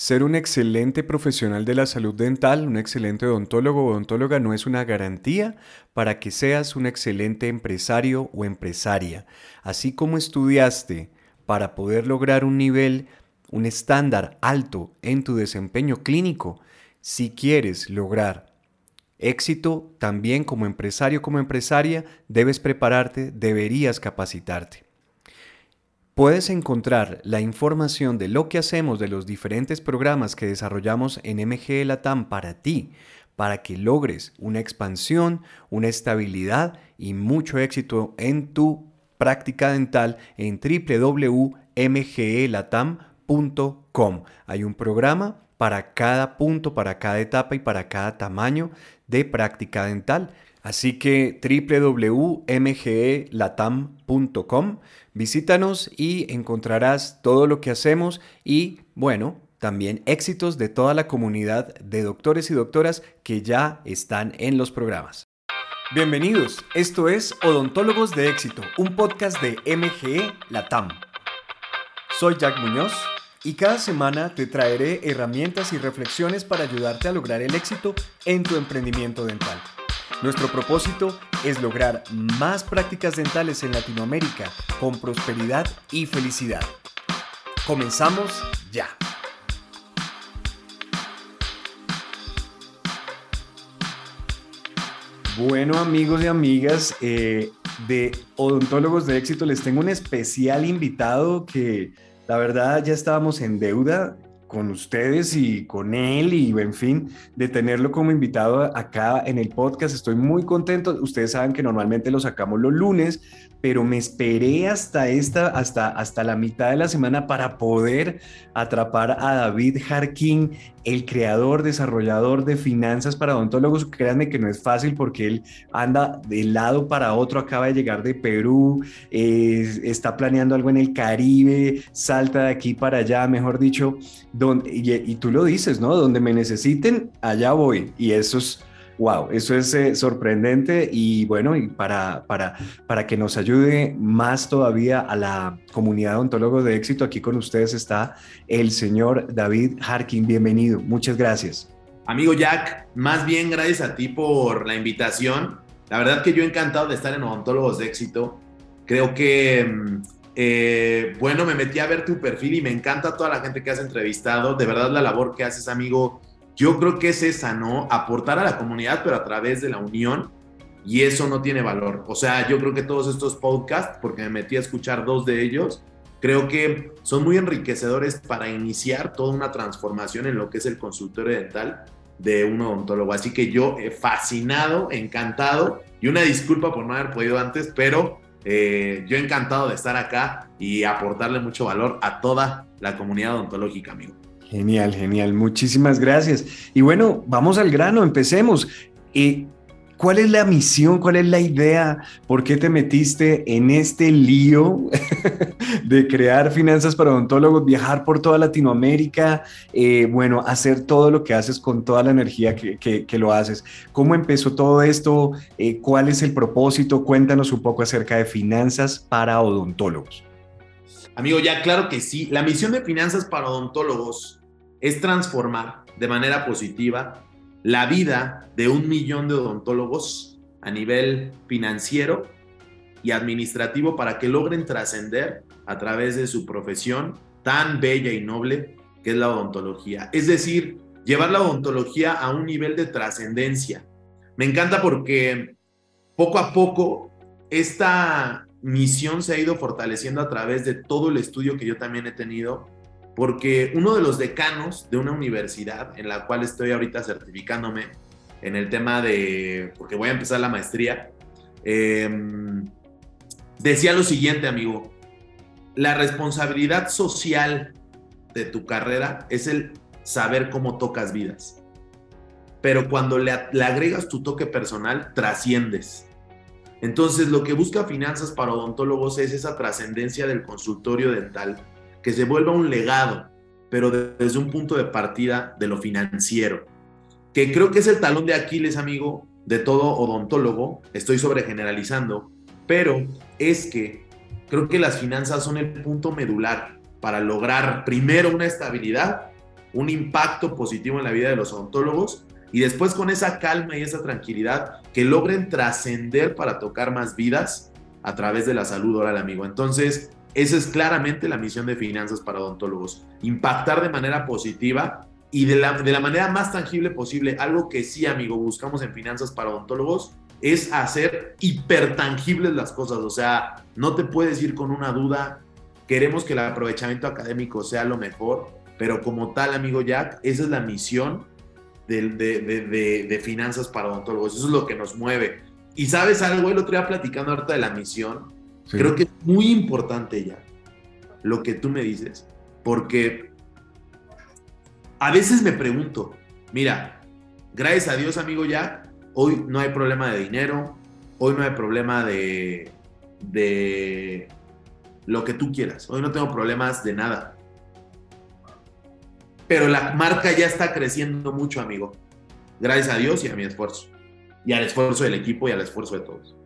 Ser un excelente profesional de la salud dental, un excelente odontólogo o odontóloga no es una garantía para que seas un excelente empresario o empresaria. Así como estudiaste para poder lograr un nivel, un estándar alto en tu desempeño clínico, si quieres lograr éxito también como empresario, como empresaria, debes prepararte, deberías capacitarte. Puedes encontrar la información de lo que hacemos de los diferentes programas que desarrollamos en MG Latam para ti, para que logres una expansión, una estabilidad y mucho éxito en tu práctica dental en www.mgelatam.com. Hay un programa para cada punto, para cada etapa y para cada tamaño de práctica dental. Así que www.mgelatam.com, visítanos y encontrarás todo lo que hacemos y, bueno, también éxitos de toda la comunidad de doctores y doctoras que ya están en los programas. Bienvenidos, esto es Odontólogos de Éxito, un podcast de MGE Latam. Soy Jack Muñoz y cada semana te traeré herramientas y reflexiones para ayudarte a lograr el éxito en tu emprendimiento dental. Nuestro propósito es lograr más prácticas dentales en Latinoamérica con prosperidad y felicidad. Comenzamos ya. Bueno amigos y amigas eh, de Odontólogos de Éxito, les tengo un especial invitado que la verdad ya estábamos en deuda con ustedes y con él y en fin, de tenerlo como invitado acá en el podcast. Estoy muy contento. Ustedes saben que normalmente lo sacamos los lunes, pero me esperé hasta esta, hasta, hasta la mitad de la semana para poder atrapar a David Harkin, el creador, desarrollador de finanzas para odontólogos. Créanme que no es fácil porque él anda de lado para otro, acaba de llegar de Perú, está planeando algo en el Caribe, salta de aquí para allá, mejor dicho, y, y tú lo dices, ¿no? Donde me necesiten, allá voy. Y eso es wow, eso es eh, sorprendente y bueno, y para, para, para que nos ayude más todavía a la comunidad de ontólogos de éxito, aquí con ustedes está el señor David Harkin. Bienvenido, muchas gracias. Amigo Jack, más bien gracias a ti por la invitación. La verdad que yo encantado de estar en Odontólogos de Éxito. Creo que, mm, eh, bueno, me metí a ver tu perfil y me encanta toda la gente que has entrevistado. De verdad la labor que haces, amigo, yo creo que es esa, ¿no? Aportar a la comunidad, pero a través de la unión. Y eso no tiene valor. O sea, yo creo que todos estos podcasts, porque me metí a escuchar dos de ellos, creo que son muy enriquecedores para iniciar toda una transformación en lo que es el consultorio dental de un odontólogo. Así que yo he fascinado, encantado, y una disculpa por no haber podido antes, pero eh, yo encantado de estar acá y aportarle mucho valor a toda la comunidad odontológica, amigo. Genial, genial. Muchísimas gracias. Y bueno, vamos al grano, empecemos. Eh, ¿Cuál es la misión? ¿Cuál es la idea? ¿Por qué te metiste en este lío de crear finanzas para odontólogos, viajar por toda Latinoamérica? Eh, bueno, hacer todo lo que haces con toda la energía que, lo haces. ¿Cómo empezó todo esto? Eh, ¿Cuál es el propósito? Cuéntanos un poco acerca de finanzas para odontólogos. Amigo, ya claro que sí. La misión de finanzas para odontólogos es transformar de manera positiva la vida de un millón de odontólogos a nivel financiero y administrativo para que logren trascender a través de su profesión tan bella y noble que es la odontología. Es decir, llevar la odontología a un nivel de trascendencia. Me encanta porque poco a poco esta misión se ha ido fortaleciendo a través de todo el estudio que yo también he tenido porque uno de los decanos de una universidad en la cual estoy ahorita certificándome en el tema de, porque voy a empezar la maestría, em, decía lo siguiente, amigo, la responsabilidad social de tu carrera es el saber cómo tocas vidas. Pero cuando le, le agregas tu toque personal, trasciendes. Entonces, lo que busca Finanzas para Odontólogos es esa trascendencia del consultorio dental que se vuelva un legado, pero desde un punto de partida de lo financiero, que creo que es el talón de Aquiles, amigo, de todo odontólogo, estoy sobre generalizando, pero es que creo que las finanzas son el punto medular para lograr primero una estabilidad un impacto positivo en la vida de los odontólogos y después con esa calma y esa tranquilidad que logren trascender para tocar más vidas a través de la salud oral, amigo. Entonces, esa es claramente la misión de Finanzas para Odontólogos, impactar de manera positiva y de la, de la manera más tangible posible. Algo que sí, amigo, buscamos en Finanzas para Odontólogos es hacer hipertangibles las cosas. O sea, no te puedes ir con una duda. Queremos que el aprovechamiento académico sea lo mejor, pero como tal, amigo Jack, esa es la misión de, de, de, finanzas para odontólogos. Eso es lo que nos mueve. Y sabes algo, el otro día platicando ahorita de la misión, creo que es muy importante ya lo que tú me dices, porque a veces me pregunto, mira, gracias a Dios, amigo Jack, Hoy no hay problema de dinero, hoy no hay problema de, de lo que tú quieras. Hoy no tengo problemas de nada. Pero la marca ya está creciendo mucho, amigo. Gracias a Dios y a mi esfuerzo. Y al esfuerzo del equipo y al esfuerzo de todos.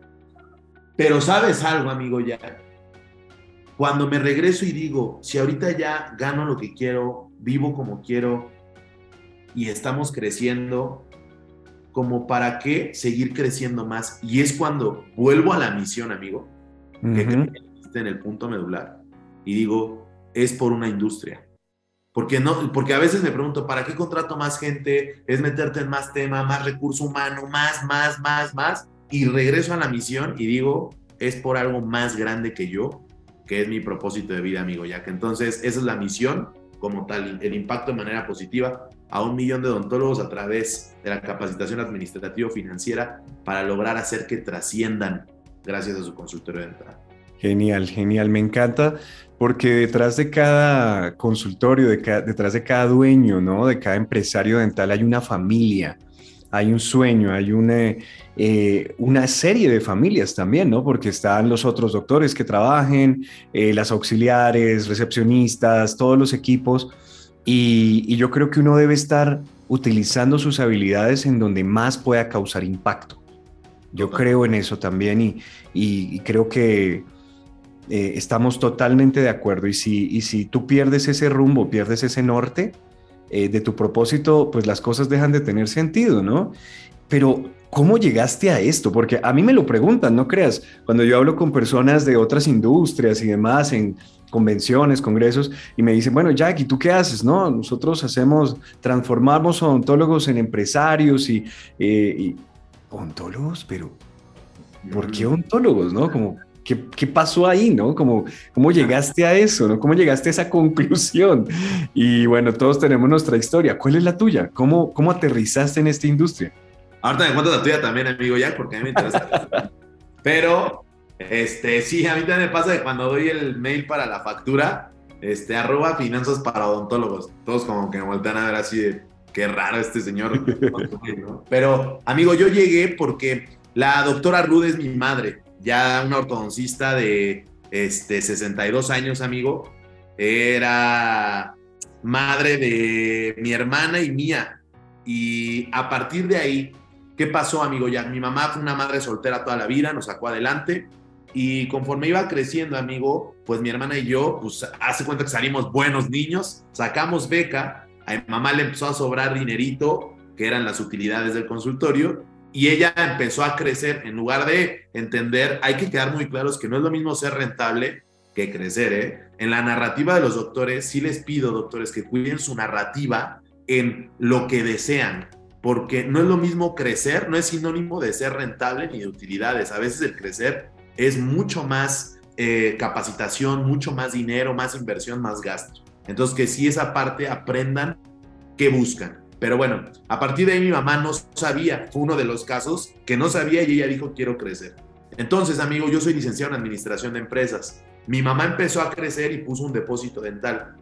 Pero sabes algo, amigo, ya. Cuando me regreso y digo, si ahorita ya gano lo que quiero, vivo como quiero y estamos creciendo, como para qué seguir creciendo más. Y es cuando vuelvo a la misión, amigo, que en el punto medular, y digo, es por una industria. Porque, no, porque a veces me pregunto, ¿para qué contrato más gente? Es meterte en más tema, más recurso humano, más, más, más, más. Y regreso a la misión y digo, es por algo más grande que yo, que es mi propósito de vida, amigo, que entonces esa es la misión como tal, el impacto de manera positiva a un millón de odontólogos a través de la capacitación administrativo-financiera para lograr hacer que trasciendan gracias a su consultorio dental. Genial, genial, me encanta porque detrás de cada consultorio, detrás de cada dueño, ¿no? de cada empresario dental hay una familia, hay un sueño, hay una, eh, una serie de familias también, ¿no? Porque están los otros doctores que trabajen, eh, las auxiliares, recepcionistas, todos los equipos y, yo creo que uno debe estar utilizando sus habilidades en donde más pueda causar impacto. Yo creo en eso también y, creo que eh, estamos totalmente de acuerdo. Y si, y si tú pierdes ese rumbo, pierdes ese norte eh, de tu propósito, pues las cosas dejan de tener sentido, ¿no? Pero ¿cómo llegaste a esto? Porque a mí me lo preguntan, no creas, cuando yo hablo con personas de otras industrias y demás en convenciones, congresos, y me dicen, bueno, Jack, ¿y tú qué haces? No, nosotros hacemos, transformamos odontólogos en empresarios y, eh, odontólogos, pero ¿por qué odontólogos? ¿No? Como, ¿qué, ¿qué, pasó ahí? ¿No? Como, ¿Cómo llegaste a eso? ¿no? ¿Cómo llegaste a esa conclusión? Y bueno, todos tenemos nuestra historia. ¿Cuál es la tuya? ¿Cómo, cómo aterrizaste en esta industria? Ahorita me cuento la tuya también, amigo Jack, porque a mí me interesa. Pero este, sí, a mí también me pasa que cuando doy el mail para la factura, este, arroba finanzas para odontólogos, todos como que me voltean a ver así de, qué raro este señor. Pero, amigo, yo llegué porque la doctora Rude es mi madre, ya una ortodoncista de este, 62 años, amigo. Era madre de mi hermana y mía. Y a partir de ahí, ¿qué pasó, amigo? Ya mi mamá fue una madre soltera toda la vida, nos sacó adelante. Y conforme iba creciendo, amigo, pues mi hermana y yo, pues hace cuenta que salimos buenos niños, sacamos beca, a mi mamá le empezó a sobrar dinerito, que eran las utilidades del consultorio, y ella empezó a crecer. En lugar de entender, hay que quedar muy claros que no es lo mismo ser rentable que crecer, ¿eh? En la narrativa de los doctores, sí les pido, doctores, que cuiden su narrativa en lo que desean, porque no es lo mismo crecer, no es sinónimo de ser rentable ni de utilidades. A veces el crecer es mucho más eh, capacitación, mucho más dinero, más inversión, más gasto. Entonces, que si esa parte aprendan qué buscan. Pero bueno, a partir de ahí mi mamá no sabía, fue uno de los casos que no sabía y ella dijo, quiero crecer. Entonces, amigo, yo soy licenciado en administración de empresas. Mi mamá empezó a crecer y puso un depósito dental.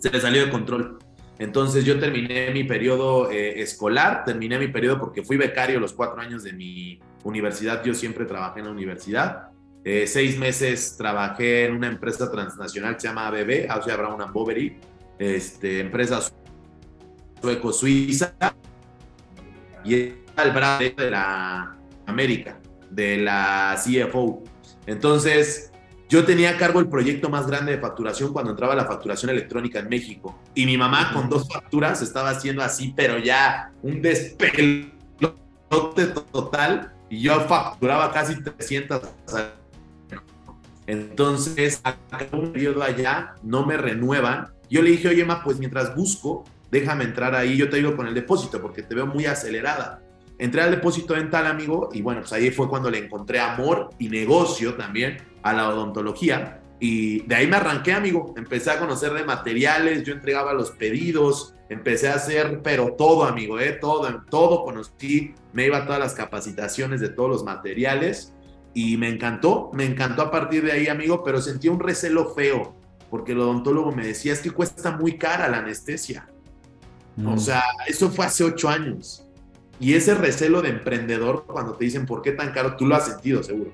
Se le salió de control. Entonces yo terminé mi periodo eh, escolar, terminé mi periodo porque fui becario los cuatro años de mi universidad, yo siempre trabajé en la universidad. Eh, seis meses trabajé en una empresa transnacional que se llama ABB, Austria Brown and Boveri, este, empresa sueco-suiza, y el brazo de la América, de la CFO. Entonces, yo tenía a cargo el proyecto más grande de facturación cuando entraba la facturación electrónica en México. Y mi mamá con dos facturas estaba haciendo así, pero ya un despelote total. Y yo facturaba casi 300. Entonces, acá un periodo allá, no me renuevan. Yo le dije, oye, ma, pues mientras busco, déjame entrar ahí, yo te digo con el depósito, porque te veo muy acelerada. Entré al depósito dental, amigo, y bueno, pues ahí fue cuando le encontré amor y negocio también a la odontología. Y de ahí me arranqué, amigo. Empecé a conocer de materiales, yo entregaba los pedidos, empecé a hacer, pero todo, amigo, ¿eh? todo, todo conocí, me iba a todas las capacitaciones de todos los materiales y me encantó, me encantó a partir de ahí, amigo, pero sentí un recelo feo, porque el odontólogo me decía, es que cuesta muy cara la anestesia. O mm. sea, eso fue hace ocho años. Y ese recelo de emprendedor, cuando te dicen, ¿por qué tan caro? Tú lo has sentido, seguro.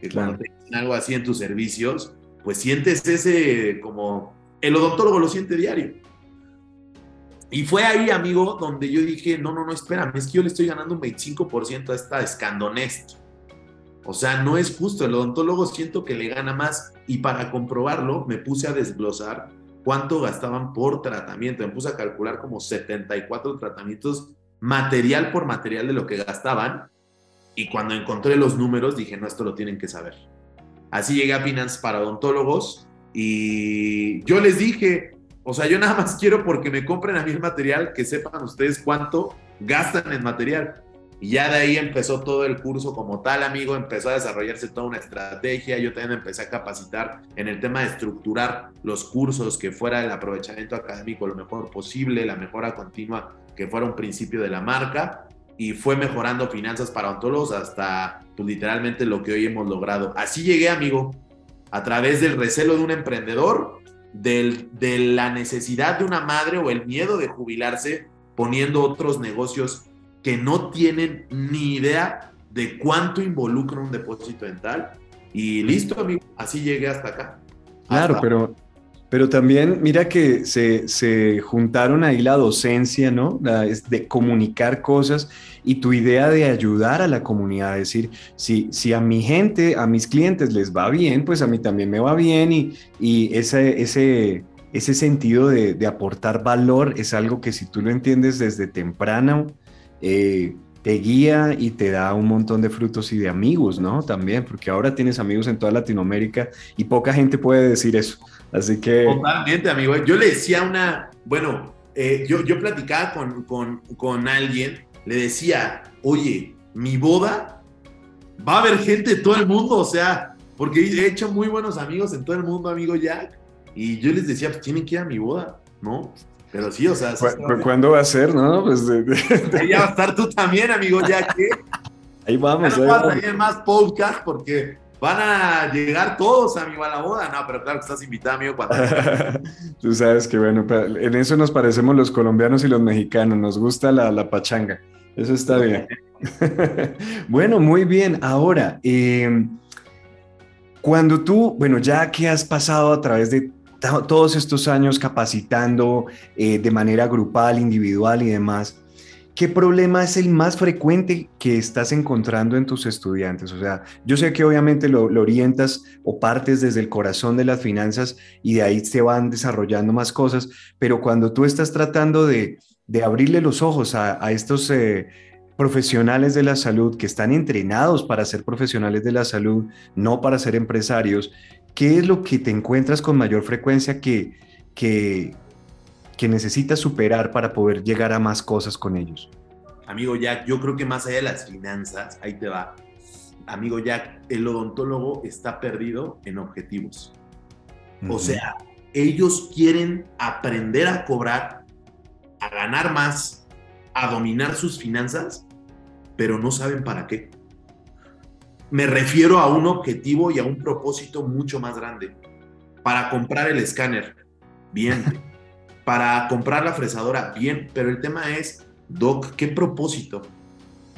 Que cuando te dicen algo así en tus servicios, pues sientes ese como... El odontólogo lo siente diario. Y fue ahí, amigo, donde yo dije, no, no, no, espérame, es que yo le estoy ganando un 25% a esta escandonest. O sea, no es justo, el odontólogo siento que le gana más. Y para comprobarlo, me puse a desglosar cuánto gastaban por tratamiento. Me puse a calcular como 74 tratamientos material por material de lo que gastaban. Y cuando encontré los números dije, no, esto lo tienen que saber. Así llegué a Finance para odontólogos y yo les dije, o sea, yo nada más quiero porque me compren a mí el material, que sepan ustedes cuánto gastan en material. Y ya de ahí empezó todo el curso como tal, amigo, empezó a desarrollarse toda una estrategia, yo también empecé a capacitar en el tema de estructurar los cursos, que fuera el aprovechamiento académico lo mejor posible, la mejora continua, que fuera un principio de la marca, y fue mejorando finanzas para ontólogos hasta pues, literalmente lo que hoy hemos logrado. Así llegué, amigo, a través del recelo de un emprendedor, del, de la necesidad de una madre o el miedo de jubilarse poniendo otros negocios que no tienen ni idea de cuánto involucra un depósito dental. Y listo, amigo, así llegué hasta acá. Claro, pero, pero también mira que se, se, juntaron ahí la docencia, ¿no? de comunicar cosas y tu idea de ayudar a la comunidad, es decir, si, si a mi gente, a mis clientes les va bien, pues a mí también me va bien y, y ese, ese, ese sentido de, de aportar valor es algo que si tú lo entiendes desde temprano, eh, te guía y te da un montón de frutos y de amigos, ¿no? También, porque ahora tienes amigos en toda Latinoamérica y poca gente puede decir eso. Así que... Totalmente, amigo. Yo le decía una, bueno, eh, yo, yo platicaba con, con, con alguien, le decía, oye, mi boda va a haber gente de todo el mundo, o sea, porque he hecho muy buenos amigos en todo el mundo, amigo Jack, y yo les decía, pues tienen que ir a mi boda, ¿no? Pero sí, o sea. ¿Cuándo va a ser, no? Pues Ahí ya va a estar tú también, amigo, ya que. Ahí vamos. Ya no ahí más podcast porque van a llegar todos, amigo, a la boda. No, pero claro que estás invitado, amigo. Cuando... tú sabes que, bueno, en eso nos parecemos los colombianos y los mexicanos. Nos gusta la, la pachanga. Eso está bien. bueno, muy bien. Ahora, eh, cuando tú, bueno, ya que has pasado a través de todos estos años capacitando eh, de manera grupal, individual y demás, ¿qué problema es el más frecuente que estás encontrando en tus estudiantes? O sea, yo sé que obviamente lo, orientas o partes desde el corazón de las finanzas y de ahí se van desarrollando más cosas, pero cuando tú estás tratando de, abrirle los ojos a, estos... Eh, profesionales de la salud que están entrenados para ser profesionales de la salud, no para ser empresarios, ¿qué es lo que te encuentras con mayor frecuencia que, que, que necesitas superar para poder llegar a más cosas con ellos? Amigo Jack, yo creo que más allá de las finanzas, ahí te va. Amigo Jack, el odontólogo está perdido en objetivos. O sea, ellos quieren aprender a cobrar, a ganar más, a dominar sus finanzas, pero no saben para qué me refiero a un objetivo y a un propósito mucho más grande. Para comprar el escáner, bien. Para comprar la fresadora, bien. Pero el tema es, Doc, ¿qué propósito?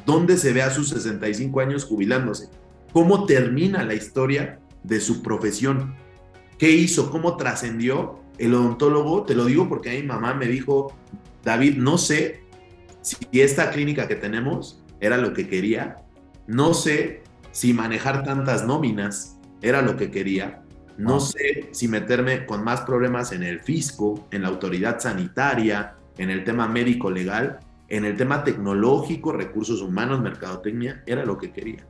¿Dónde se ve a sus 65 años jubilándose? ¿Cómo termina la historia de su profesión? ¿Qué hizo? ¿Cómo trascendió el odontólogo? Te lo digo porque a mi mamá me dijo, David, no sé si esta clínica que tenemos era lo que quería. No sé si manejar tantas nóminas era lo que quería. No sé si meterme con más problemas en el fisco, en la autoridad sanitaria, en el tema médico legal, en el tema tecnológico, recursos humanos, mercadotecnia, era lo que quería.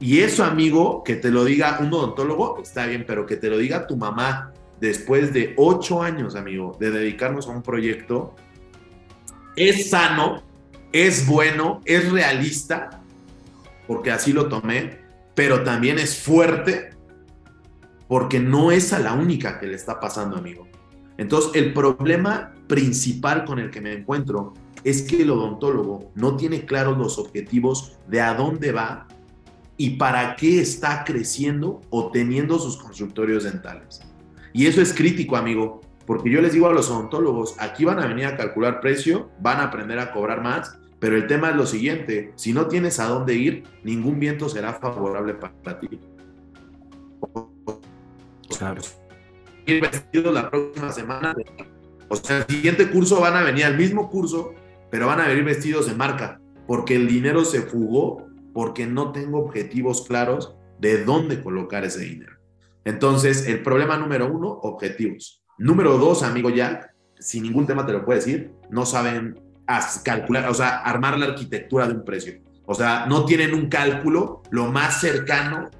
Y eso, amigo, que te lo diga un odontólogo, está bien, pero que te lo diga tu mamá después de ocho años, amigo, de dedicarnos a un proyecto, es sano, es bueno, es realista, porque así lo tomé, pero también es fuerte, porque no es a la única que le está pasando, amigo. Entonces, el problema principal con el que me encuentro es que el odontólogo no tiene claros los objetivos de a dónde va y para qué está creciendo o teniendo sus consultorios dentales. Y eso es crítico, amigo, porque yo les digo a los odontólogos, aquí van a venir a calcular precio, van a aprender a cobrar más, pero el tema es lo siguiente, si no tienes a dónde ir, ningún viento será favorable para ti. Claro. Ir vestidos la próxima semana. O sea, el siguiente curso van a venir al mismo curso, pero van a venir vestidos de marca, porque el dinero se fugó, porque no tengo objetivos claros de dónde colocar ese dinero. Entonces, el problema número uno, objetivos. Número dos, amigo Jack, sin ningún tema te lo puedo decir, no saben calcular, o sea, armar la arquitectura de un precio. O sea, no tienen un cálculo lo más cercano.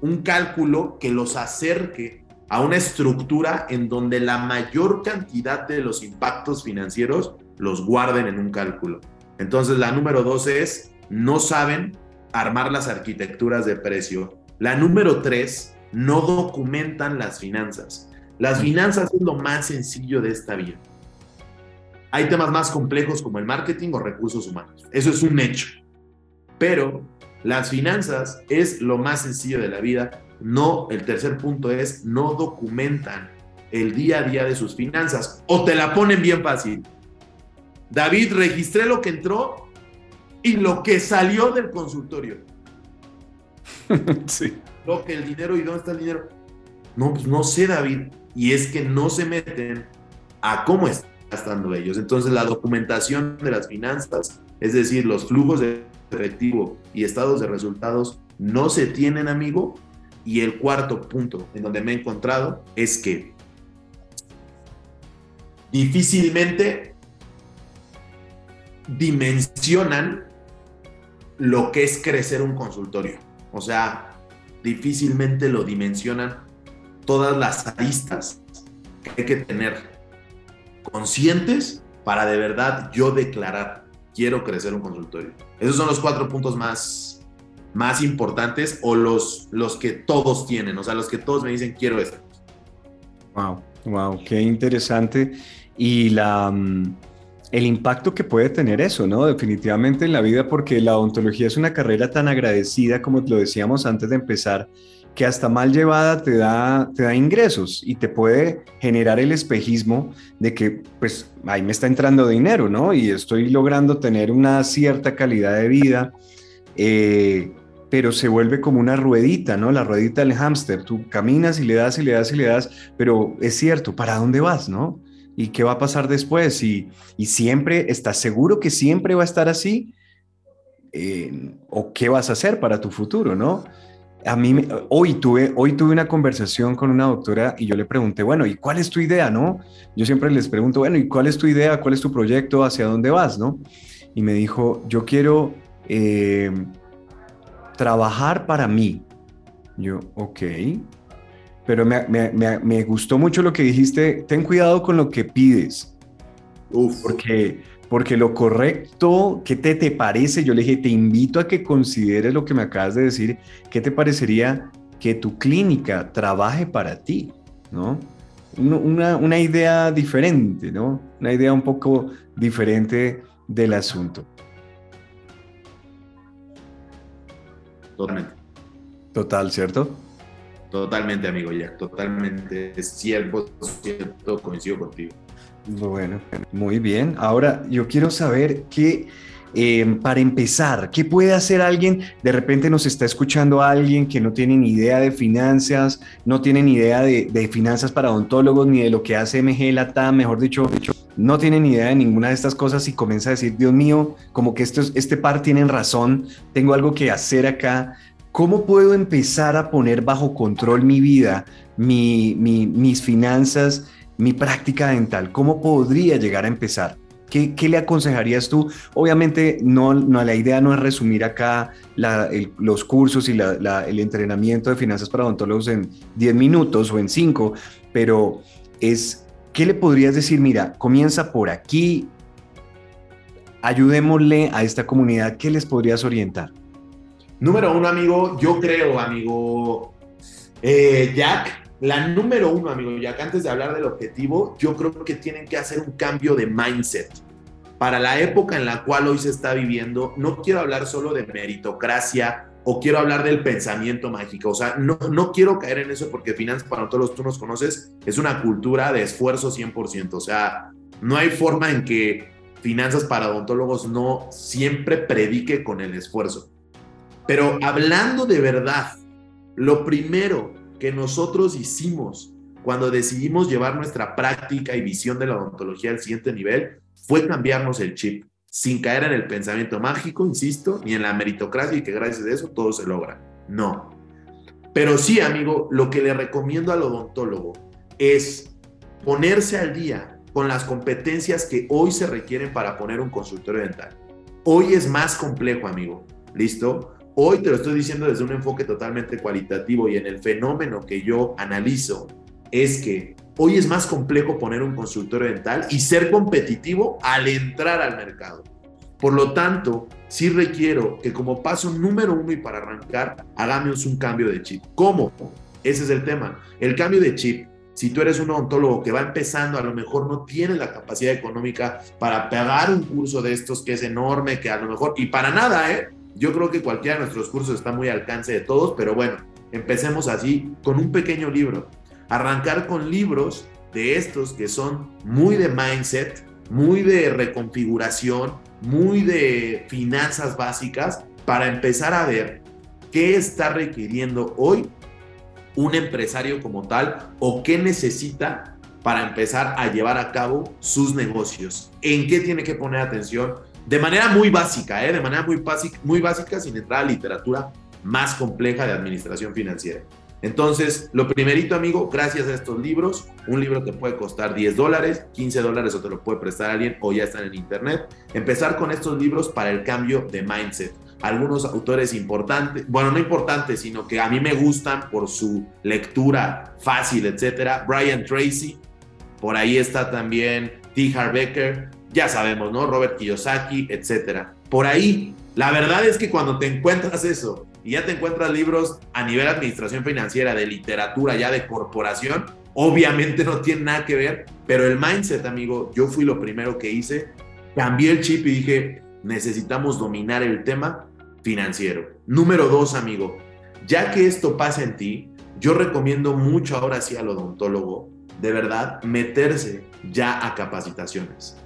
Un cálculo que los acerque a una estructura en donde la mayor cantidad de los impactos financieros los guarden en un cálculo. Entonces, la número dos es no saben armar las arquitecturas de precio. La número tres, no documentan las finanzas. Las finanzas es lo más sencillo de esta vida. Hay temas más complejos como el marketing o recursos humanos. Eso es un hecho. Pero las finanzas es lo más sencillo de la vida. No, el tercer punto es no documentan el día a día de sus finanzas o te la ponen bien fácil. David, registré lo que entró y lo que salió del consultorio. sí. Lo que el dinero y dónde está el dinero. No, pues no sé, David. Y es que no se meten a cómo están gastando ellos. Entonces, la documentación de las finanzas, es decir, los flujos de efectivo y estados de resultados, no se tienen, amigo. Y el cuarto punto en donde me he encontrado es que difícilmente dimensionan lo que es crecer un consultorio. O sea, difícilmente lo dimensionan todas las aristas que hay que tener conscientes para de verdad yo declarar, quiero crecer un consultorio. Esos son los cuatro puntos más, más importantes o los, los que todos tienen, o sea, los que todos me dicen, quiero esto. Wow, wow, qué interesante. Y la... Mm, el impacto que puede tener eso, ¿no? Definitivamente en la vida, porque la odontología es una carrera tan agradecida, como lo decíamos antes de empezar, que hasta mal llevada te da, te da ingresos y te puede generar el espejismo de que, pues, ahí me está entrando dinero, ¿no? Y estoy logrando tener una cierta calidad de vida, eh, pero se vuelve como una ruedita, ¿no? La ruedita del hámster. Tú caminas y le das y le das y le das, pero es cierto, ¿para dónde vas, no? ¿Y qué va a pasar después? Y, y siempre, ¿estás seguro que siempre va a estar así? Eh, ¿O qué vas a hacer para tu futuro, no? A mí, hoy, tuve, hoy tuve una conversación con una doctora y yo le pregunté, bueno, ¿y cuál es tu idea, no? Yo siempre les pregunto, bueno, ¿y cuál es tu idea? ¿Cuál es tu proyecto? ¿Hacia dónde vas, no? Y me dijo, yo quiero eh, trabajar para mí. Yo, ok, pero me, gustó mucho lo que dijiste, ten cuidado con lo que pides. Porque, porque lo correcto, ¿qué te, te parece? Yo le dije, te invito a que consideres lo que me acabas de decir, ¿qué te parecería que tu clínica trabaje para ti? ¿No? Una, una idea diferente, ¿no? Una idea un poco diferente del asunto. Totalmente. Total, ¿cierto? Totalmente, amigo Jack, totalmente. Es cierto, cierto, coincido contigo. Bueno, muy bien. Ahora yo quiero saber qué, em, para empezar, ¿qué puede hacer alguien? De repente nos está escuchando alguien que no tiene ni idea de finanzas, no tiene ni idea de, finanzas para odontólogos, ni de lo que hace MG Latam, mejor dicho, no tiene ni idea de ninguna de estas cosas y comienza a decir, Dios mío, como que esto, este par tienen razón, tengo algo que hacer acá. ¿Cómo puedo empezar a poner bajo control mi vida, mi, mis finanzas, mi práctica dental? ¿Cómo podría llegar a empezar? ¿Qué, le aconsejarías tú? Obviamente, no, no, la idea no es resumir acá los cursos y el entrenamiento de finanzas para odontólogos en 10 minutos o en 5, pero es, ¿qué le podrías decir? Mira, comienza por aquí, ayudémosle a esta comunidad, ¿qué les podrías orientar? Número uno, amigo, yo creo, amigo eh, Jack, la número uno, amigo Jack, antes de hablar del objetivo, yo creo que tienen que hacer un cambio de mindset. Para la época en la cual hoy se está viviendo, no quiero hablar solo de meritocracia o quiero hablar del pensamiento mágico. O sea, no, no quiero caer en eso porque finanzas para todos los tú nos conoces es una cultura de esfuerzo 100%. O sea, no hay forma en que finanzas para odontólogos no siempre predique con el esfuerzo. Pero hablando de verdad, lo primero que nosotros hicimos cuando decidimos llevar nuestra práctica y visión de la odontología al siguiente nivel fue cambiarnos el chip, sin caer en el pensamiento mágico, insisto, ni en la meritocracia y que gracias a eso todo se logra. No. Pero sí, amigo, lo que le recomiendo al odontólogo es ponerse al día con las competencias que hoy se requieren para poner un consultorio dental. Hoy es más complejo, amigo. ¿Listo? Hoy te lo estoy diciendo desde un enfoque totalmente cualitativo y en el fenómeno que yo analizo es que hoy es más complejo poner un consultorio dental y ser competitivo al entrar al mercado. Por lo tanto, sí requiero que como paso número uno y para arrancar, hagamos un cambio de chip. ¿Cómo? Ese es el tema. El cambio de chip si tú eres un odontólogo que va empezando, a lo mejor no tienes la capacidad económica para pagar un curso de estos que es enorme, que a lo mejor, y para nada, ¿eh? Yo creo que cualquiera de nuestros cursos está muy al alcance de todos, pero bueno, empecemos así con un pequeño libro. Arrancar con libros de estos que son muy de mindset, muy de reconfiguración, muy de finanzas básicas, para empezar a ver qué está requiriendo hoy un empresario como tal o qué necesita para empezar a llevar a cabo sus negocios. ¿En qué tiene que poner atención? De manera muy básica, ¿eh? de manera muy básica, muy básica, sin entrar a literatura más compleja de administración financiera. Entonces, lo primerito, amigo, gracias a estos libros, un libro te puede costar 10 dólares, 15 dólares o te lo puede prestar alguien o ya están en internet. Empezar con estos libros para el cambio de mindset. Algunos autores importantes, bueno, no importantes, sino que a mí me gustan por su lectura fácil, etcétera. Brian Tracy, por ahí está también T. Harbecker, ya sabemos, ¿no? Robert Kiyosaki, etcétera. Por ahí, la verdad es que cuando te encuentras eso y ya te encuentras libros a nivel administración financiera, de literatura, ya de corporación, obviamente no tiene nada que ver, pero el mindset, amigo, yo fui lo primero que hice, cambié el chip y dije, necesitamos dominar el tema financiero. Número dos, amigo, ya que esto pasa en ti, yo recomiendo mucho ahora sí al odontólogo, de verdad, meterse ya a capacitaciones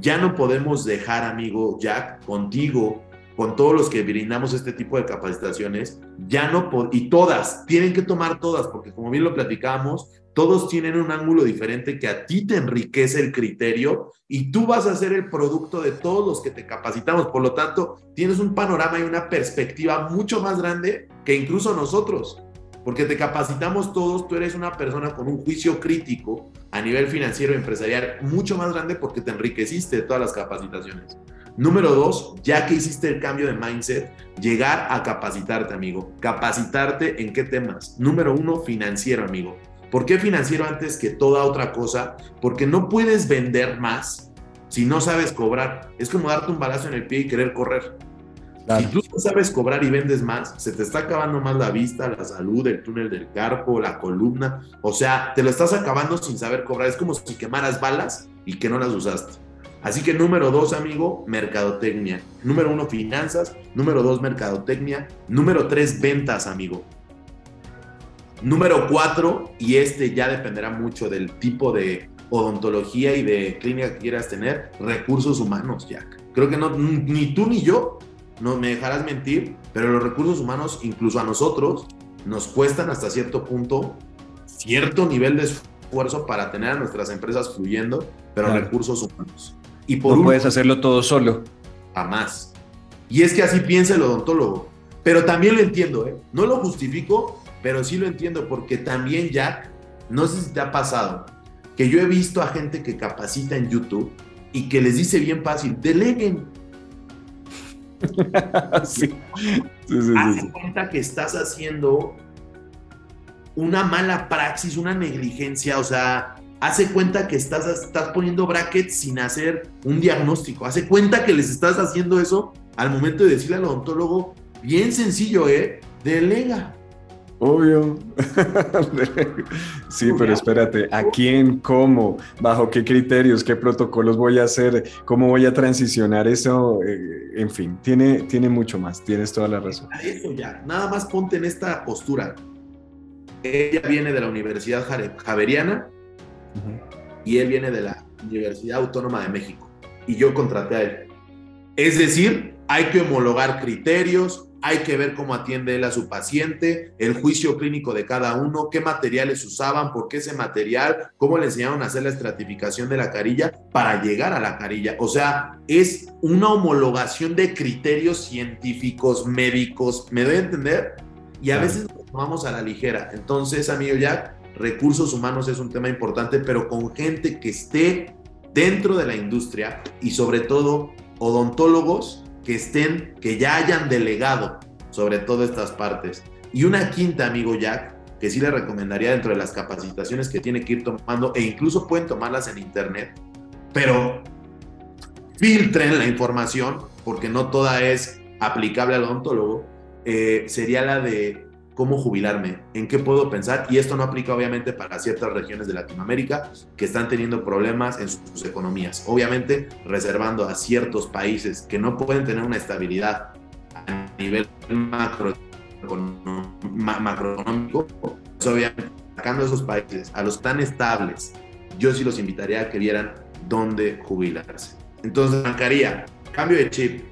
ya no podemos dejar, amigo Jack, contigo, con todos los que brindamos este tipo de capacitaciones, ya no, y todas, tienen que tomar todas, porque como bien lo platicamos, todos tienen un ángulo diferente que a ti te enriquece el criterio y tú vas a ser el producto de todos los que te capacitamos. Por lo tanto, tienes un panorama y una perspectiva mucho más grande que incluso nosotros porque te capacitamos todos, tú eres una persona con un juicio crítico a nivel financiero empresarial mucho más grande porque te enriqueciste de todas las capacitaciones. Número dos, ya que hiciste el cambio de mindset, llegar a capacitarte, amigo. Capacitarte en qué temas. Número uno, financiero, amigo. ¿Por qué financiero antes que toda otra cosa? Porque no puedes vender más si no sabes cobrar. Es como darte un balazo en el pie y querer correr. Si tú sabes cobrar y vendes más, se te está acabando más la vista, la salud, el túnel del carpo, la columna. O sea, te lo estás acabando sin saber cobrar. Es como si quemaras balas y que no las usaste. Así que número dos, amigo, mercadotecnia. Número uno, finanzas. Número dos, mercadotecnia. Número tres, ventas, amigo. Número cuatro, y este ya dependerá mucho del tipo de odontología y de clínica que quieras tener, recursos humanos, Jack. Creo que no, ni tú ni yo no me dejarás mentir, pero los recursos humanos, incluso a nosotros, nos cuestan hasta cierto punto cierto nivel de esfuerzo para tener a nuestras empresas fluyendo, pero recursos humanos. Y por no puedes hacerlo todo solo. Jamás. Y es que así piensa el odontólogo. Pero también lo entiendo, ¿eh? No lo justifico, pero sí lo entiendo, porque también, Jack, no sé si te ha pasado, que yo he visto a gente que capacita en YouTube y que les dice bien fácil, deleguen. sí. Sí, cuenta que estás haciendo una mala praxis, una negligencia, o sea, hace cuenta que estás, estás poniendo brackets sin hacer un diagnóstico, hace cuenta que les estás haciendo eso al momento de decirle al odontólogo, bien sencillo, ¿eh? Delega. Obvio. sí, pero espérate, ¿a quién, cómo, bajo qué criterios, qué protocolos voy a hacer, cómo voy a transicionar eso? Eh, en fin, tiene, tiene mucho más, tienes toda la razón. Eso ya, nada más ponte en esta postura. Ella viene de la Universidad Javeriana y él viene de la Universidad Autónoma de México y yo contraté a él. Es decir, hay que homologar criterios, hay que ver cómo atiende él a su paciente, el juicio clínico de cada uno, qué materiales usaban, por qué ese material, cómo le enseñaron a hacer la estratificación de la carilla para llegar a la carilla. O sea, es una homologación de criterios científicos, médicos, ¿me doy a entender? Y a veces nos tomamos a la ligera. Entonces, amigo Jack, recursos humanos es un tema importante, pero con gente que esté dentro de la industria y sobre todo odontólogos que estén, que ya hayan delegado sobre todas estas partes. Y una quinta, amigo Jack, que sí le recomendaría dentro de las capacitaciones que tiene que ir tomando, e incluso pueden tomarlas en internet, pero filtren la información, porque no toda es aplicable al odontólogo, eh, sería la de cómo jubilarme, en qué puedo pensar. Y esto no aplica obviamente para ciertas regiones de Latinoamérica que están teniendo problemas en sus economías. Obviamente reservando a ciertos países que no pueden tener una estabilidad a nivel macro, macroeconómico, pues obviamente sacando esos países, a los tan estables, yo sí los invitaría a que vieran dónde jubilarse. Entonces, marcaría cambio de chip,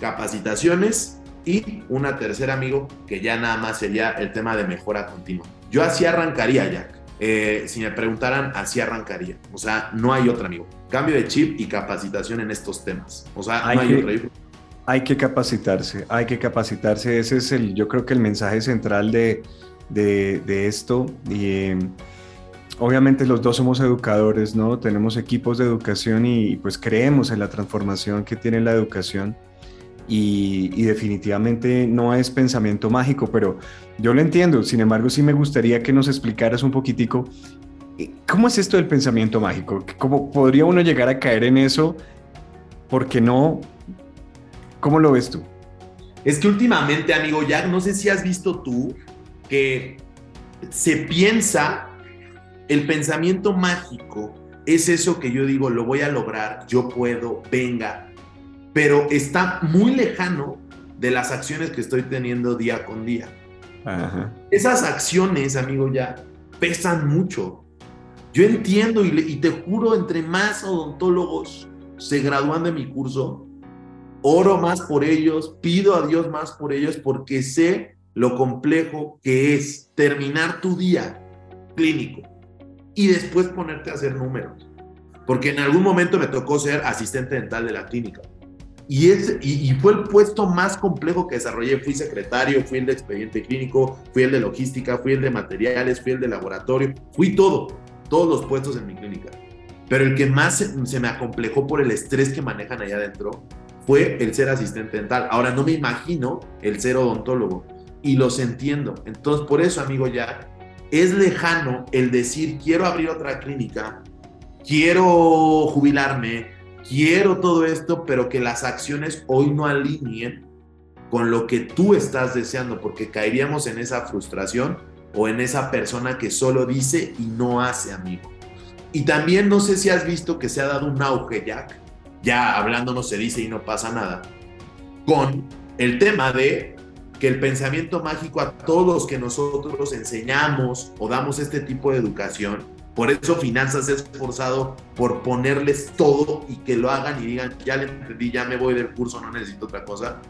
capacitaciones y una tercera, amigo, que ya nada más sería el tema de mejora continua. Yo así arrancaría, Jack. Eh, si me preguntaran, así arrancaría. O sea, no hay otro, amigo. Cambio de chip y capacitación en estos temas. O sea, hay no hay que, Hay que capacitarse, hay que capacitarse. Ese es el, yo creo que el mensaje central de, de, esto. Y em, obviamente los dos somos educadores, ¿no? Tenemos equipos de educación y pues creemos en la transformación que tiene la educación y, definitivamente no es pensamiento mágico, pero yo lo entiendo. Sin embargo, sí me gustaría que nos explicaras un poquitico eh, cómo es esto del pensamiento mágico. ¿Cómo podría uno llegar a caer en eso? ¿Por no? ¿Cómo lo ves tú? Es que últimamente, amigo Jack, no sé si has visto tú que se piensa el pensamiento mágico es eso que yo digo, lo voy a lograr, yo puedo, venga, pero está muy lejano de las acciones que estoy teniendo día con día. Esas acciones, amigo, ya pesan mucho. Yo entiendo y, te juro, entre más odontólogos se gradúan de mi curso, oro más por ellos, pido a Dios más por ellos porque sé lo complejo que es terminar tu día clínico y después ponerte a hacer números. Porque en algún momento me tocó ser asistente dental de la clínica. Y, es, y, fue el puesto más complejo que desarrollé. Fui secretario, fui el de expediente clínico, fui el de logística, fui el de materiales, fui el de laboratorio, fui todo, todos los puestos en mi clínica. Pero el que más se, me acomplejó por el estrés que manejan allá adentro fue el ser asistente dental. Ahora no me imagino el ser odontólogo y los entiendo. Entonces, por eso, amigo, ya es lejano el decir quiero abrir otra clínica, quiero jubilarme, quiero todo esto, pero que las acciones hoy no alineen con lo que tú estás deseando, porque caeríamos en esa frustración o en esa persona que solo dice y no hace, amigo. Y también no sé si has visto que se ha dado un auge, Jack, ya hablando no se dice y no pasa nada, con el tema de que el pensamiento mágico a todos que nosotros enseñamos o damos este tipo de educación, por eso Finanzas es esforzado por ponerles todo y que lo hagan y digan, ya le entendí, ya me voy del curso, no necesito otra cosa.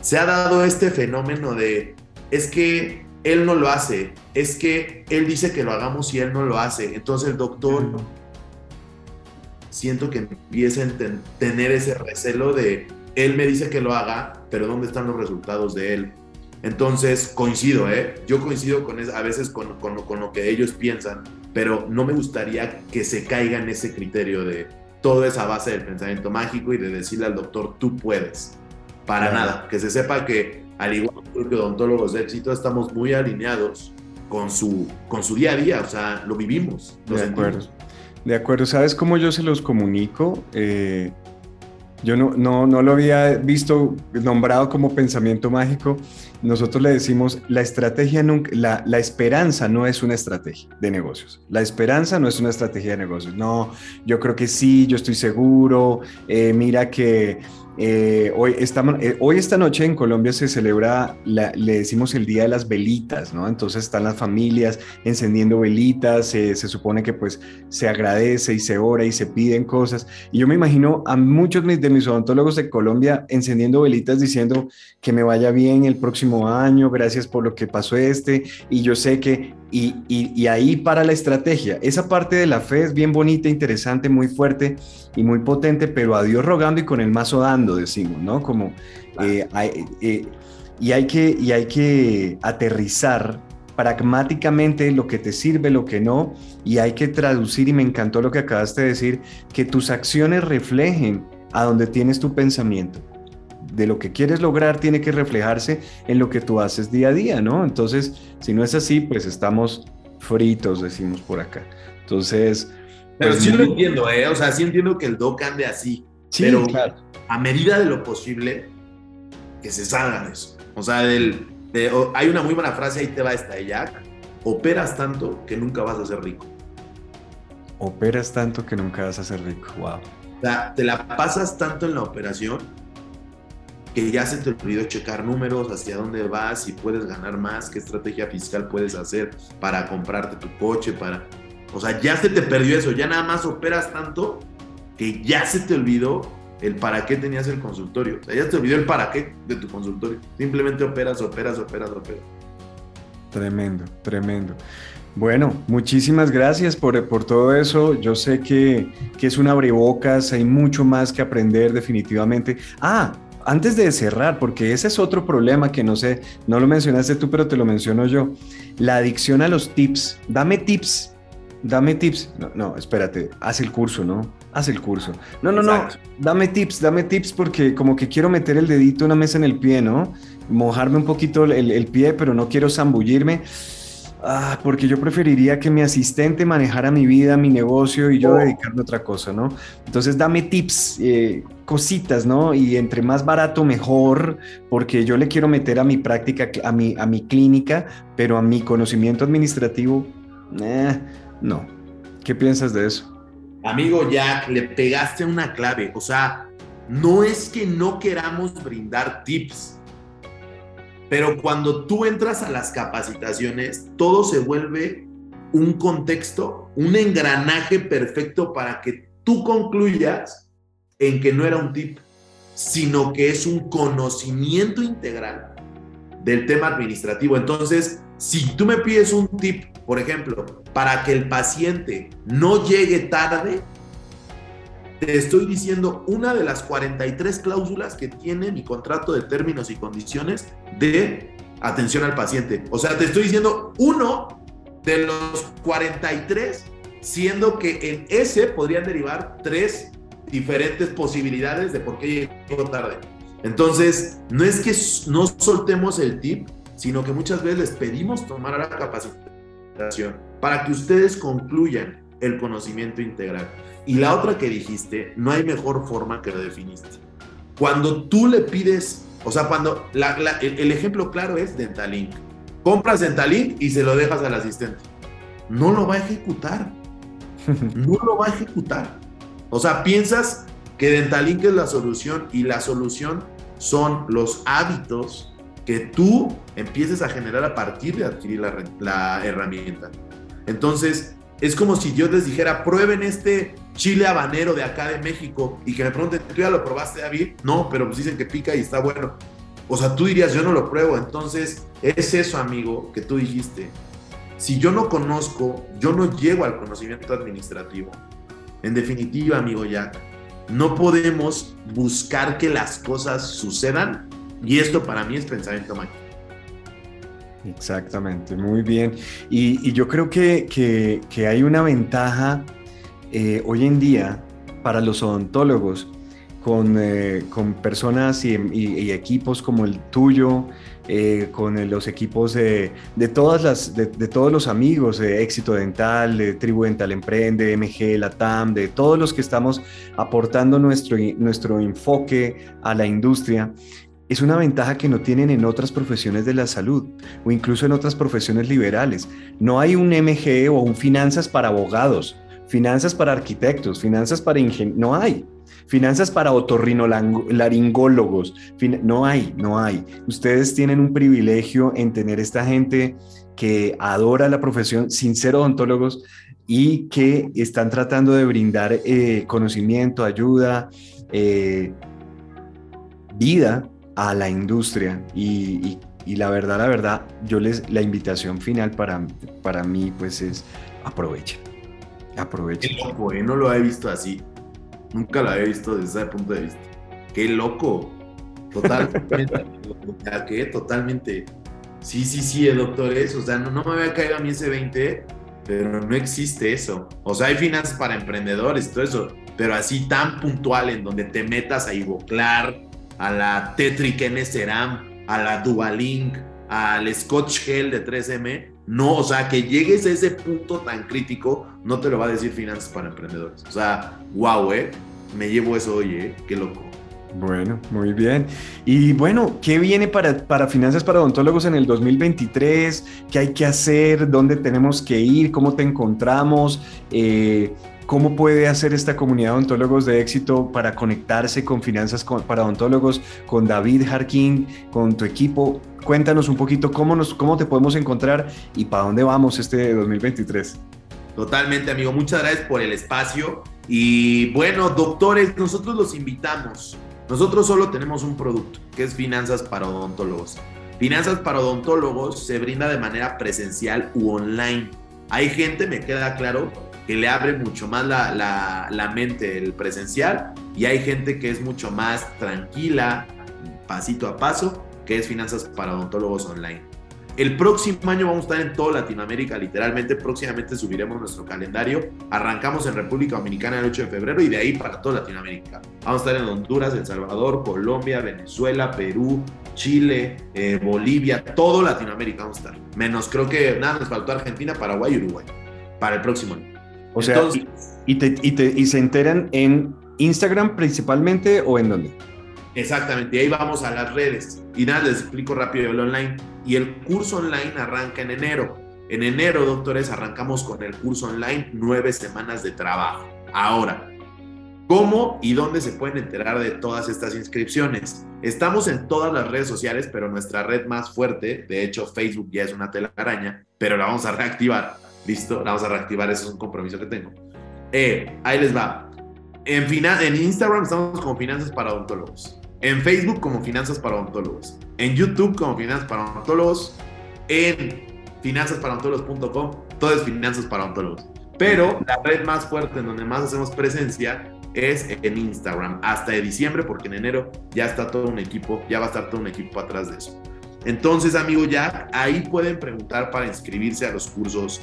Se ha dado este fenómeno de, es que él no lo hace, es que él dice que lo hagamos y él no lo hace. Entonces el doctor siento que empieza a tener ese recelo de él me dice que lo haga, pero ¿dónde están los resultados de él? Entonces coincido, ¿eh? Yo coincido con a veces con, con, con lo que ellos piensan, pero no me gustaría que se caiga en ese criterio de toda esa base del pensamiento mágico y de decirle al doctor, tú puedes. Para nada, que se sepa que al igual que odontólogos de éxito estamos muy alineados con su, con su día a día, o sea, lo vivimos. de acuerdo. De acuerdo, ¿sabes cómo yo se los comunico? Eh, yo no, no, no, lo había visto nombrado como pensamiento mágico. Nosotros le decimos, la estrategia nunca, la, esperanza no es una estrategia de negocios. La esperanza no es una estrategia de negocios. No, yo creo que sí, yo estoy seguro. Eh, mira que eh, eh, hoy esta noche en Colombia se celebra, le decimos el Día de las Velitas, ¿no? Entonces están las familias encendiendo velitas, se supone que pues se agradece y se ora y se piden cosas. Y yo me imagino a muchos de mis odontólogos de Colombia encendiendo velitas diciendo que me vaya bien el próximo año, gracias por lo que pasó este, y yo sé que, y, y ahí para la estrategia, esa parte de la fe es bien bonita, interesante, muy fuerte y muy potente, pero a Dios rogando y con el mazo dando decimos, ¿no? Como, eh, eh, y, hay que, y hay que aterrizar pragmáticamente lo que te sirve, lo que no, y hay que traducir, y me encantó lo que acabaste de decir, que tus acciones reflejen a donde tienes tu pensamiento. De lo que quieres lograr tiene que reflejarse en lo que tú haces día a día, ¿no? Entonces, si no es así, pues estamos fritos, decimos por acá. Entonces... Pero pues sí lo entiendo, ¿eh? O sea, sí entiendo que el doc ande así. Sí, pero claro a medida de lo posible, que se salgan eso. O sea, del, hay una muy buena frase, ahí te va esta de Jack, operas tanto que nunca vas a ser rico. Operas tanto que nunca vas a ser rico, wow. O sea, te la pasas tanto en la operación que ya se te olvidó checar números, hacia dónde vas, si puedes ganar más, qué estrategia fiscal puedes hacer para comprarte tu coche, para... O sea, ya se te perdió eso, ya nada más operas tanto que ya se te olvidó el para qué tenías el consultorio. O sea, ya te olvidó el para qué de tu consultorio. Simplemente operas, operas, operas, operas. Tremendo, tremendo. Bueno, muchísimas gracias por, por todo eso. Yo sé que, que, es un abrebocas, hay mucho más que aprender definitivamente. Ah, antes de cerrar, porque ese es otro problema que no sé, no lo mencionaste tú, pero te lo menciono yo. La adicción a los tips. Dame tips dame tips. No, no, espérate, haz el curso, ¿no? Haz el curso. No, no, no, dame tips, dame tips porque como que quiero meter el dedito una mesa en el pie, ¿no? Mojarme un poquito el, pie, pero no quiero zambullirme. Ah, porque yo preferiría que mi asistente manejara mi vida, mi negocio y yo oh. dedicarme a otra cosa, ¿no? Entonces dame tips, eh, cositas, ¿no? Y entre más barato mejor, porque yo le quiero meter a mi práctica, a mi, a mi clínica, pero a mi conocimiento administrativo, eh, no. ¿Qué piensas de eso? Amigo Jack, le pegaste una clave. O sea, no es que no queramos brindar tips, pero cuando tú entras a las capacitaciones, todo se vuelve un contexto, un engranaje perfecto para que tú concluyas en que no era un tip, sino que es un conocimiento integral del tema administrativo. Entonces, si tú me pides un tip, por ejemplo, para que el paciente no llegue tarde, te estoy diciendo una de las 43 cláusulas que tiene mi contrato de términos y condiciones de atención al paciente. O sea, te estoy diciendo uno de los 43, siendo que en ese podrían derivar tres diferentes posibilidades de por qué llegó tarde. Entonces, no es que no soltemos el tip, sino que muchas veces les pedimos tomar la capacitación para que ustedes concluyan el conocimiento integral. Y la otra que dijiste, no hay mejor forma que lo definiste. Cuando tú le pides, o sea, cuando el, ejemplo claro es Dentalink. Compras Dentalink y se lo dejas al asistente. No lo va a ejecutar. No lo va a ejecutar. O sea, piensas que Dentalink es la solución y la solución son los hábitos que tú empieces a generar a partir de adquirir la, herramienta. Entonces, es como si yo les dijera, prueben este chile habanero de acá de México y que me pregunten, ¿tú ya lo probaste, David? No, pero pues dicen que pica y está bueno. O sea, tú dirías, yo no lo pruebo. Entonces, es eso, amigo, que tú dijiste. Si yo no conozco, yo no llego al conocimiento administrativo. En definitiva, amigo Jack, no podemos buscar que las cosas sucedan y esto para mí es pensamiento mágico. Exactamente, muy bien. Y, yo creo que, que, hay una ventaja eh, hoy en día para los odontólogos con, eh, con personas y, equipos como el tuyo, eh, con los equipos de, de todas las, de, todos los amigos de Éxito Dental, de Tribu Dental Emprende, MG, Latam, de todos los que estamos aportando nuestro, nuestro enfoque a la industria es una ventaja que no tienen en otras profesiones de la salud o incluso en otras profesiones liberales. No hay un MG o un finanzas para abogados, finanzas para arquitectos, finanzas para ingenieros, no hay. Finanzas para otorrinolaringólogos, no hay, no hay. Ustedes tienen un privilegio en tener esta gente que adora la profesión sin ser odontólogos y que están tratando de brindar eh, conocimiento, ayuda, eh, vida a la industria y, la verdad, la verdad, yo les, la invitación final para, para mí pues es aprovechen, aprovechen. Qué loco, ¿eh? no lo he visto así, nunca lo había visto desde ese punto de vista. Qué loco, totalmente, ¿qué? Totalmente. Sí, sí, sí, doctores, o sea, no, no me había caído a mí ese 20, pero no existe eso. O sea, hay finanzas para emprendedores, todo eso, pero así tan puntual en donde te metas a ivoclar, a la Tetric N-Ceram, a la Duvalink, al Scotch Gel de 3M. No, o sea, que llegues a ese punto tan crítico, no te lo va a decir Finanzas para Emprendedores. O sea, wow, eh. Me llevo eso hoy, eh. Qué loco. Bueno, muy bien. Y bueno, ¿qué viene para, para, Finanzas para Odontólogos en el 2023? ¿Qué hay que hacer? ¿Dónde tenemos que ir? ¿Cómo te encontramos? Eh, ¿Cómo puede hacer esta comunidad de odontólogos de éxito para conectarse con finanzas para odontólogos, con David Harkin, con tu equipo? Cuéntanos un poquito cómo, nos, cómo te podemos encontrar y para dónde vamos este 2023. Totalmente, amigo. Muchas gracias por el espacio. Y bueno, doctores, nosotros los invitamos. Nosotros solo tenemos un producto, que es Finanzas para Odontólogos. Finanzas para Odontólogos se brinda de manera presencial u online. Hay gente, me queda claro, que le abre mucho más la, la, mente el presencial y hay gente que es mucho más tranquila, pasito a paso, que es Finanzas para Odontólogos Online. El próximo año vamos a estar en toda Latinoamérica, literalmente próximamente subiremos nuestro calendario. Arrancamos en República Dominicana el 8 de febrero y de ahí para toda Latinoamérica. Vamos a estar en Honduras, El Salvador, Colombia, Venezuela, Perú, Chile, eh, Bolivia, todo Latinoamérica vamos a estar. Menos creo que nada, nos faltó Argentina, Paraguay y Uruguay para el próximo año. O sea, y, te, y, se enteran en Instagram principalmente o en dónde? Exactamente, y ahí vamos a las redes. Y nada, les explico rápido el online. Y el curso online arranca en enero. En enero, doctores, arrancamos con el curso online nueve semanas de trabajo. Ahora, ¿cómo y dónde se pueden enterar de todas estas inscripciones? Estamos en todas las redes sociales, pero nuestra red más fuerte, de hecho Facebook ya es una telaraña, pero la vamos a reactivar Listo, vamos a reactivar, eso es un compromiso que tengo. Eh, ahí les va. En, en Instagram estamos como Finanzas para Odontólogos. En Facebook como Finanzas para Odontólogos. En YouTube como Finanzas para Odontólogos. En finanzasparaodontólogos.com. Todo es Finanzas para Odontólogos. Pero la red más fuerte en donde más hacemos presencia es en Instagram. Hasta de diciembre, porque en enero ya está todo un equipo, ya va a estar todo un equipo atrás de eso. Entonces, amigo Jack, ahí pueden preguntar para inscribirse a los cursos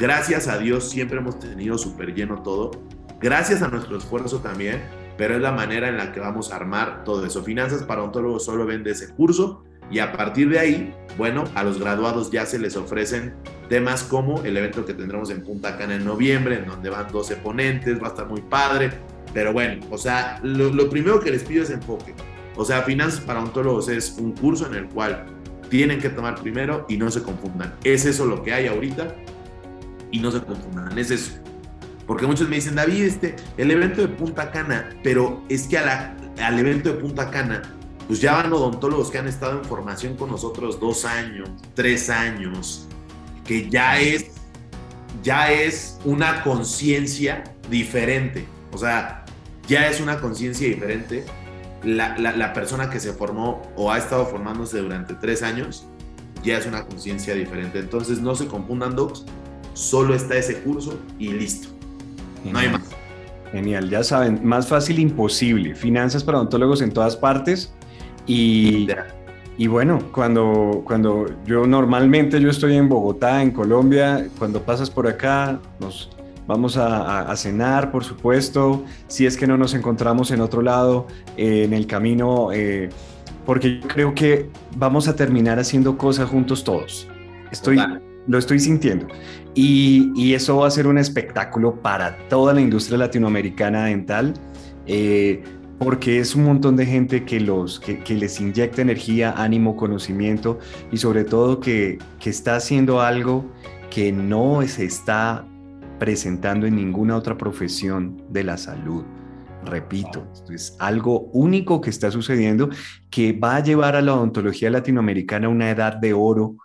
Gracias a Dios siempre hemos tenido súper lleno todo. Gracias a nuestro esfuerzo también, pero es la manera en la que vamos a armar todo eso. Finanzas para ontólogos solo vende ese curso y a partir de ahí, bueno, a los graduados ya se les ofrecen temas como el evento que tendremos en Punta Cana en noviembre, en donde van 12 ponentes, va a estar muy padre. Pero bueno, o sea, lo, primero que les pido es enfoque. O sea, Finanzas para Ontólogos es un curso en el cual tienen que tomar primero y no se confundan. Es eso lo que hay ahorita y no se confundan, es eso. Porque muchos me dicen, David, este, el evento de Punta Cana, pero es que al evento de Punta Cana, pues ya van odontólogos que han estado en formación con nosotros dos años, tres años, que ya es, ya es una conciencia diferente. O sea, ya es una conciencia diferente la, la, persona que se formó o ha estado formándose durante tres años ya es una conciencia diferente. Entonces no se confundan, docs, solo está ese curso y listo. No hay más. Genial, ya saben, más fácil imposible. Finanzas para odontólogos en todas partes. Y, y bueno, cuando, cuando yo normalmente yo estoy en Bogotá, en Colombia, cuando pasas por acá, nos vamos a, cenar, por supuesto. Si es que no nos encontramos en otro lado, eh, en el camino, eh, porque yo creo que vamos a terminar haciendo cosas juntos todos. Estoy, lo estoy sintiendo. Y, eso va a ser un espectáculo para toda la industria latinoamericana dental, eh, porque es un montón de gente que, los, que, les inyecta energía, ánimo, conocimiento y sobre todo que, que está haciendo algo que no se está presentando en ninguna otra profesión de la salud. Repito, esto es algo único que está sucediendo que va a llevar a la odontología latinoamericana a una edad de oro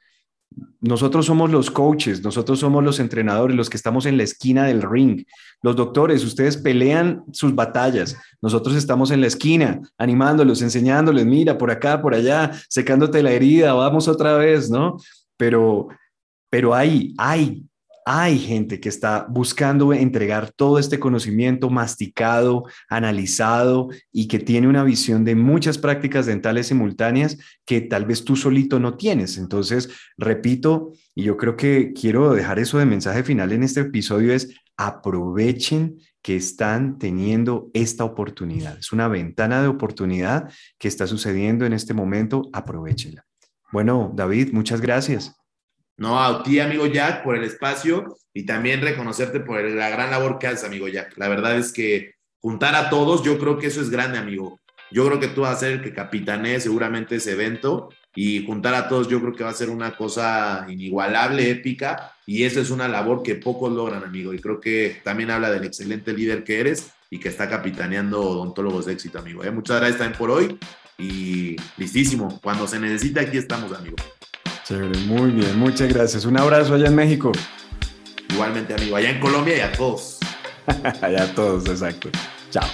nosotros somos los coaches, nosotros somos los entrenadores, los que estamos en la esquina del ring. Los doctores, ustedes pelean sus batallas. Nosotros estamos en la esquina, animándolos, enseñándoles, mira, por acá, por allá, secándote la herida, vamos otra vez, ¿no? Pero, pero hay, hay hay gente que está buscando entregar todo este conocimiento masticado, analizado y que tiene una visión de muchas prácticas dentales simultáneas que tal vez tú solito no tienes. Entonces, repito, y yo creo que quiero dejar eso de mensaje final en este episodio es aprovechen que están teniendo esta oportunidad. Es una ventana de oportunidad que está sucediendo en este momento, aprovechenla. Bueno, David, muchas gracias. No, a ti, amigo Jack, por el espacio y también reconocerte por la gran labor que haces, amigo Jack. La verdad es que juntar a todos, yo creo que eso es grande, amigo. Yo creo que tú vas a ser el que capitanee seguramente ese evento y juntar a todos yo creo que va a ser una cosa inigualable, épica y esa es una labor que pocos logran, amigo. Y creo que también habla del excelente líder que eres y que está capitaneando odontólogos de éxito, amigo. ¿eh? Muchas gracias también por hoy y listísimo. Cuando se necesita, aquí estamos, amigo. Chévere, muy bien, muchas gracias. Un abrazo allá en México. Igualmente, amigo, allá en Colombia y a todos. allá a todos, exacto. Chao.